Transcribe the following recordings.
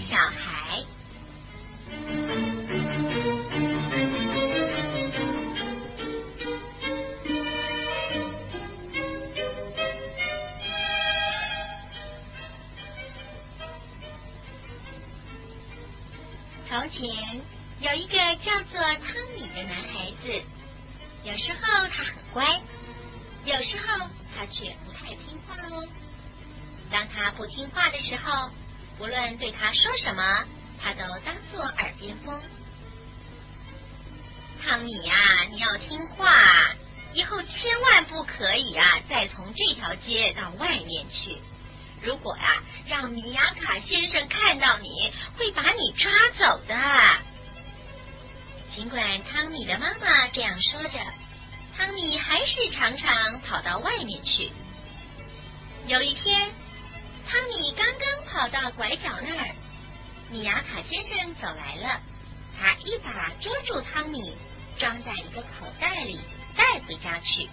小孩。从前有一个叫做汤米的男孩子，有时候他很乖，有时候他却不太听话哦。当他不听话的时候，无论对他说什么，他都当做耳边风。汤米呀，你要听话，以后千万不可以啊，再从这条街到外面去。如果呀，让米亚卡先生看到你，会把你抓走的。尽管汤米的妈妈这样说着，汤米还是常常跑到外面去。有一天，汤米刚刚跑到拐角那儿，米亚卡先生走来了，他一把捉住汤米，装在一个口袋里，带回家去。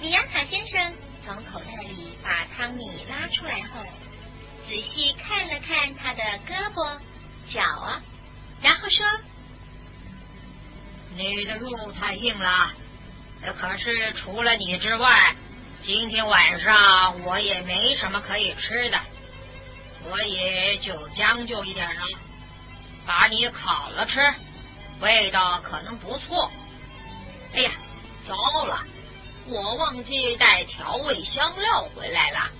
米亚卡先生。从口袋里把汤米拉出来后，仔细看了看他的胳膊、脚啊，然后说：“你的肉太硬了，可是除了你之外，今天晚上我也没什么可以吃的，所以就将就一点了，把你烤了吃，味道可能不错。”哎呀，糟了！我忘记带调味香料回来了，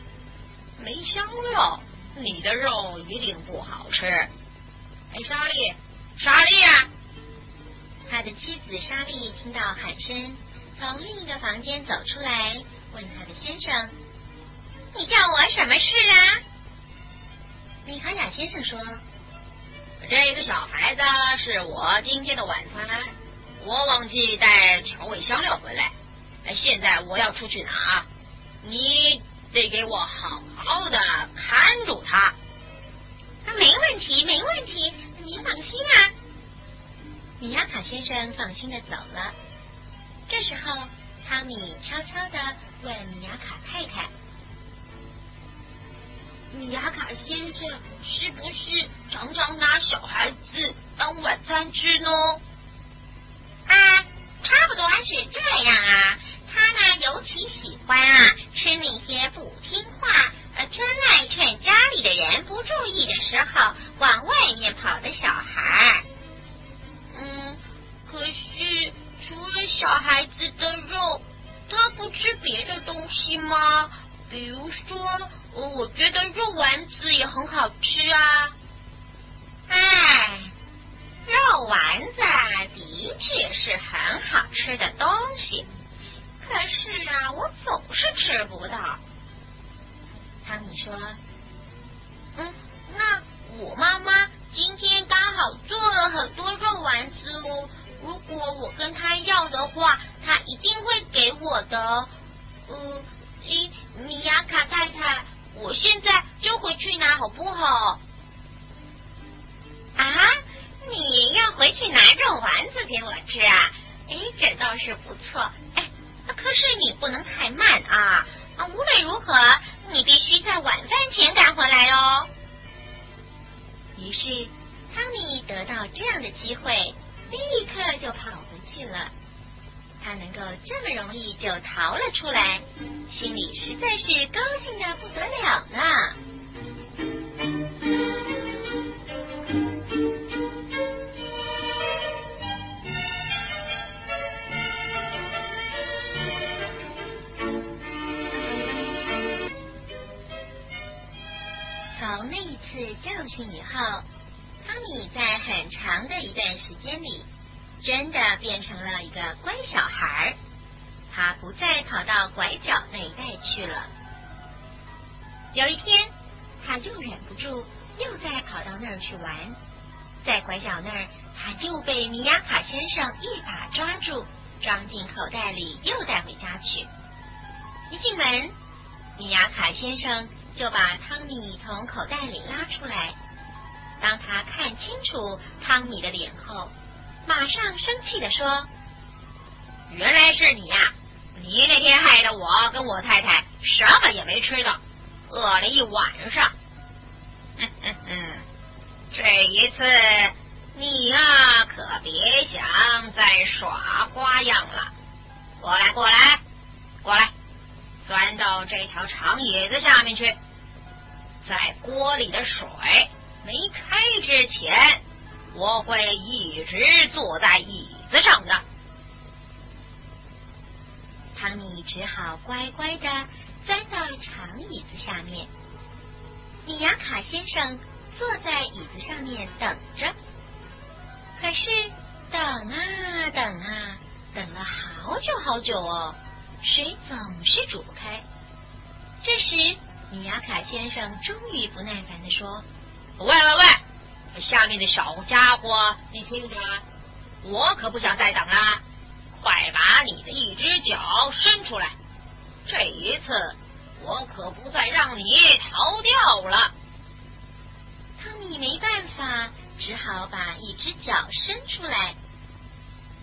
没香料，你的肉一定不好吃。哎，莎莉，莎莉呀！他的妻子莎莉听到喊声，从另一个房间走出来，问他的先生：“你叫我什么事啊？”米卡雅先生说：“这个小孩子是我今天的晚餐，我忘记带调味香料回来。”，现在我要出去拿，你得给我好好的看住他。没问题，没问题，你放心啊。米亚卡先生放心的走了。这时候，汤米悄悄的问米亚卡太太：“米亚卡先生是不是常常拿小孩子当晚餐吃呢？”啊，差不多是这样啊。他呢，尤其喜欢啊吃那些不听话、呃专爱趁家里的人不注意的时候往外面跑的小孩。嗯，可是除了小孩子吃别的东西吗？比如说，我觉得肉丸子也很好吃啊。哎，肉丸子的确是很好吃的东西。可是啊，我总是吃不到。汤米说：“嗯，那我妈妈今天刚好做了很多肉丸子哦。如果我跟她要的话，她一定会给我的。呃，米米亚卡太太，我现在就回去拿好不好？啊，你要回去拿肉丸子给我吃啊？哎，这倒是不错。哎。”可是你不能太慢啊！啊，无论如何，你必须在晚饭前赶回来哦。于是，汤米得到这样的机会，立刻就跑回去了。他能够这么容易就逃了出来，心里实在是高兴的不得了呢。从那一次教训以后，汤米在很长的一段时间里，真的变成了一个乖小孩儿他不再跑到拐角那一带去了。有一天，他又忍不住，又再跑到那儿去玩。在拐角那儿，他又被米亚卡先生一把抓住，装进口袋里，又带回家去。一进门，米亚卡先生。就把汤米从口袋里拉出来。当他看清楚汤米的脸后，马上生气的说：“原来是你呀！你那天害得我跟我太太什么也没吃到，饿了一晚上。”一次你呀，可别想再耍花样了。过来，过来，过来，钻到这条长椅子下面去。在锅里的水没开之前，我会一直坐在椅子上的。汤米只好乖乖的钻到长椅子下面。米亚卡先生坐在椅子上面等着，可是等啊等啊，等了好久好久哦，水总是煮不开。这时，米亚卡先生终于不耐烦的说：“喂喂喂，下面的小家伙，你听着，我可不想再等了，快把你的一只脚伸出来，这一次。”我可不再让你逃掉了。汤米没办法，只好把一只脚伸出来。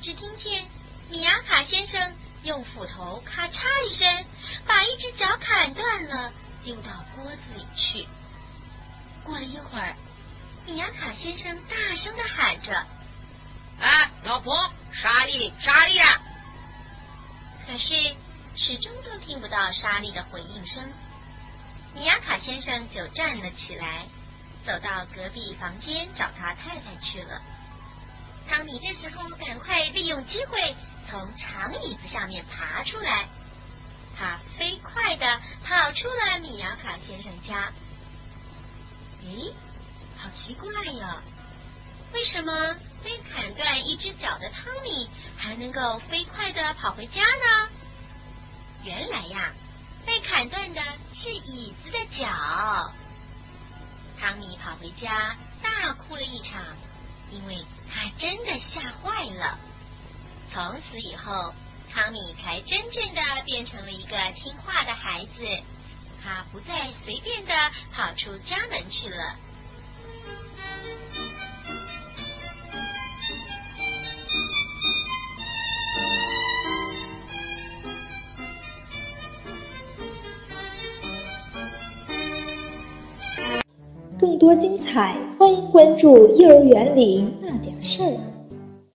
只听见米亚卡先生用斧头咔嚓一声，把一只脚砍断了，丢到锅子里去。过了一会儿，米亚卡先生大声的喊着：“哎，老婆，莎莉，莎莉啊！”可是。始终都听不到莎莉的回应声，米亚卡先生就站了起来，走到隔壁房间找他太太去了。汤米这时候赶快利用机会从长椅子下面爬出来，他飞快的跑出了米亚卡先生家。咦，好奇怪呀！为什么被砍断一只脚的汤米还能够飞快的跑回家呢？原来呀，被砍断的是椅子的脚。汤米跑回家，大哭了一场，因为他真的吓坏了。从此以后，汤米才真正的变成了一个听话的孩子，他不再随便的跑出家门去了。多精彩，欢迎关注《幼儿园里那点事儿》。